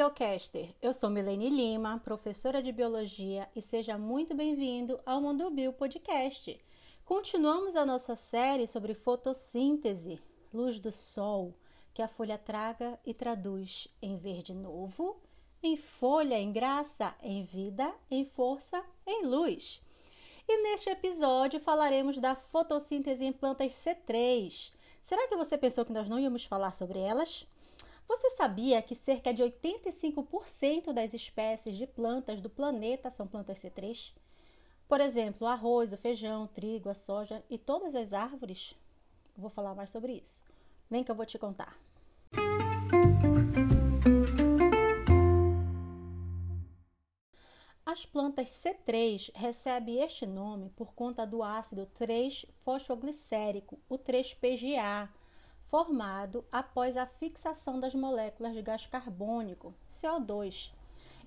Biocaster! Eu sou Milene Lima, professora de Biologia, e seja muito bem-vindo ao Mundo Bio Podcast. Continuamos a nossa série sobre fotossíntese, luz do sol, que a folha traga e traduz em verde novo, em folha, em graça, em vida, em força, em luz. E neste episódio falaremos da fotossíntese em plantas C3. Será que você pensou que nós não íamos falar sobre elas? Você sabia que cerca de 85% das espécies de plantas do planeta são plantas C3? Por exemplo, o arroz, o feijão, o trigo, a soja e todas as árvores? vou falar mais sobre isso. Vem que eu vou te contar. As plantas C3 recebem este nome por conta do ácido 3-fosfoglicérico, o 3-PGA, formado após a fixação das moléculas de gás carbônico, CO2.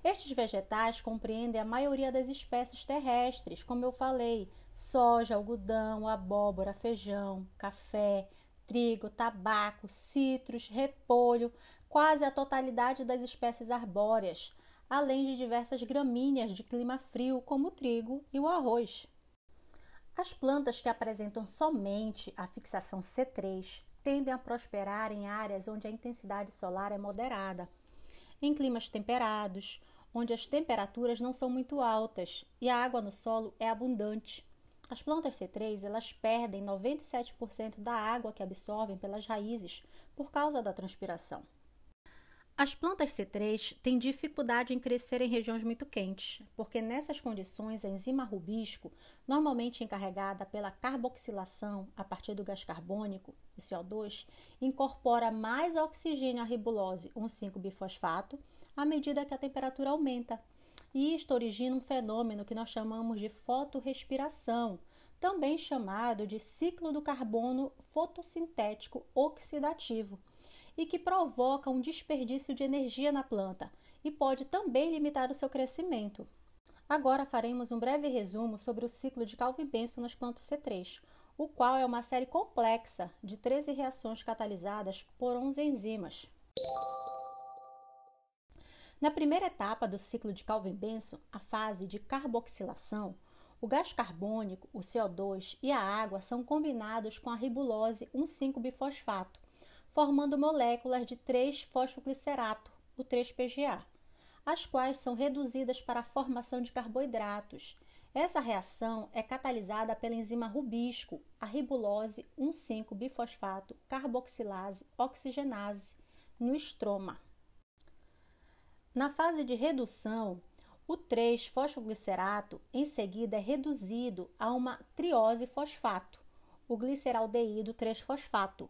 Estes vegetais compreendem a maioria das espécies terrestres, como eu falei, soja, algodão, abóbora, feijão, café, trigo, tabaco, citros, repolho, quase a totalidade das espécies arbóreas, além de diversas gramíneas de clima frio, como o trigo e o arroz. As plantas que apresentam somente a fixação C3 tendem a prosperar em áreas onde a intensidade solar é moderada, em climas temperados, onde as temperaturas não são muito altas e a água no solo é abundante. As plantas C3 elas perdem 97% da água que absorvem pelas raízes por causa da transpiração. As plantas C3 têm dificuldade em crescer em regiões muito quentes, porque nessas condições a enzima rubisco, normalmente encarregada pela carboxilação a partir do gás carbônico, o CO2, incorpora mais oxigênio à ribulose 1,5-bifosfato à medida que a temperatura aumenta. E isto origina um fenômeno que nós chamamos de fotorrespiração, também chamado de ciclo do carbono fotossintético oxidativo e que provoca um desperdício de energia na planta e pode também limitar o seu crescimento. Agora faremos um breve resumo sobre o ciclo de Calvin-Benson nas plantas C3, o qual é uma série complexa de 13 reações catalisadas por 11 enzimas. Na primeira etapa do ciclo de Calvin-Benson, a fase de carboxilação, o gás carbônico, o CO2 e a água são combinados com a ribulose 1,5-bifosfato, formando moléculas de 3-fosfoglicerato, o 3-PGA, as quais são reduzidas para a formação de carboidratos. Essa reação é catalisada pela enzima rubisco, a ribulose 1,5-bifosfato carboxilase oxigenase, no estroma. Na fase de redução, o 3-fosfoglicerato em seguida é reduzido a uma triose fosfato, o gliceraldeído 3-fosfato,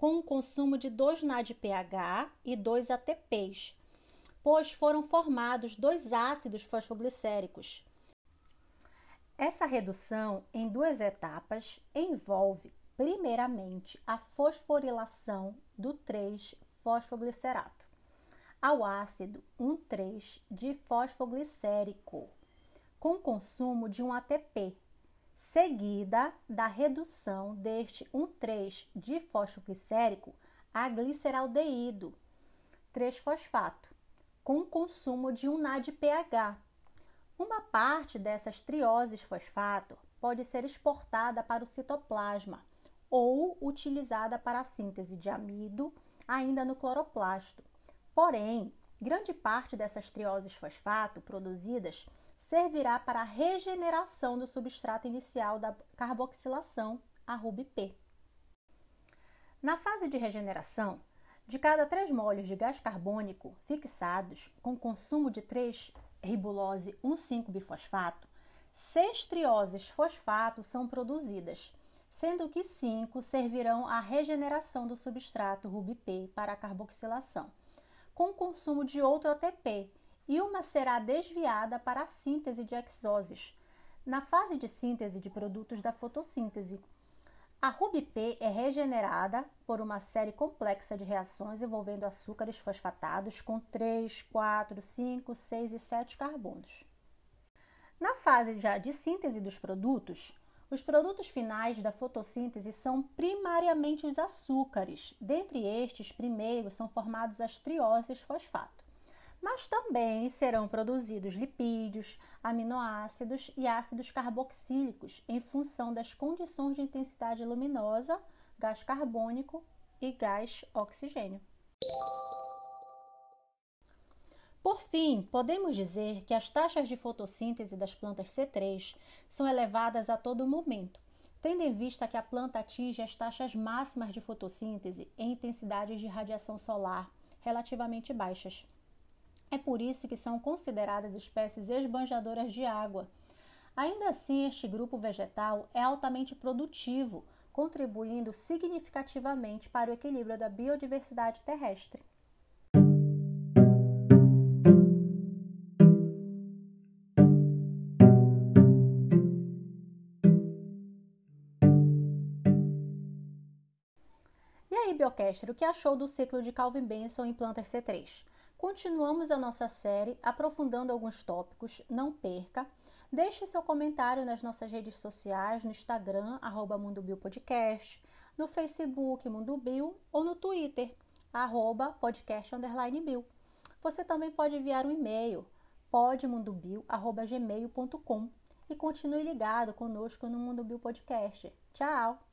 com um consumo de 2 NADPH e 2 ATPs, pois foram formados dois ácidos fosfoglicéricos. Essa redução em duas etapas envolve, primeiramente, a fosforilação do 3-fosfoglicerato ao ácido 1,3-difosfoglicérico, com consumo de um ATP, seguida da redução deste 1,3-difosfoglicérico a gliceraldeído 3-fosfato, com consumo de um NADPH. Uma parte dessas trioses fosfato pode ser exportada para o citoplasma ou utilizada para a síntese de amido ainda no cloroplasto. Porém, grande parte dessas trioses fosfato produzidas servirá para a regeneração do substrato inicial da carboxilação, a RUBP. Na fase de regeneração, de cada 3 moles de gás carbônico fixados com consumo de 3 ribulose 1,5-bifosfato, 6 trioses fosfato são produzidas, sendo que 5 servirão à regeneração do substrato RUBP para a carboxilação, com consumo de outro ATP, e uma será desviada para a síntese de exoses, na fase de síntese de produtos da fotossíntese. A RUBP é regenerada por uma série complexa de reações envolvendo açúcares fosfatados com 3, 4, 5, 6 e 7 carbonos. Na fase já de síntese dos produtos, os produtos finais da fotossíntese são primariamente os açúcares. Dentre estes, primeiro são formados as trioses fosfato. Mas também serão produzidos lipídios, aminoácidos e ácidos carboxílicos em função das condições de intensidade luminosa, gás carbônico e gás oxigênio. Por fim, podemos dizer que as taxas de fotossíntese das plantas C3 são elevadas a todo momento, tendo em vista que a planta atinge as taxas máximas de fotossíntese em intensidades de radiação solar relativamente baixas. É por isso que são consideradas espécies esbanjadoras de água. Ainda assim, este grupo vegetal é altamente produtivo, contribuindo significativamente para o equilíbrio da biodiversidade terrestre. E aí, Biocaster, o que achou do ciclo de Calvin Benson em plantas C3? Continuamos a nossa série aprofundando alguns tópicos, não perca. Deixe seu comentário nas nossas redes sociais, no Instagram, arroba Podcast, no Facebook Mundo Bio ou no Twitter, arroba podcast underline. Você também pode enviar um e-mail, podmundobio.gmail.com e continue ligado conosco no Mundo Bio Podcast. Tchau!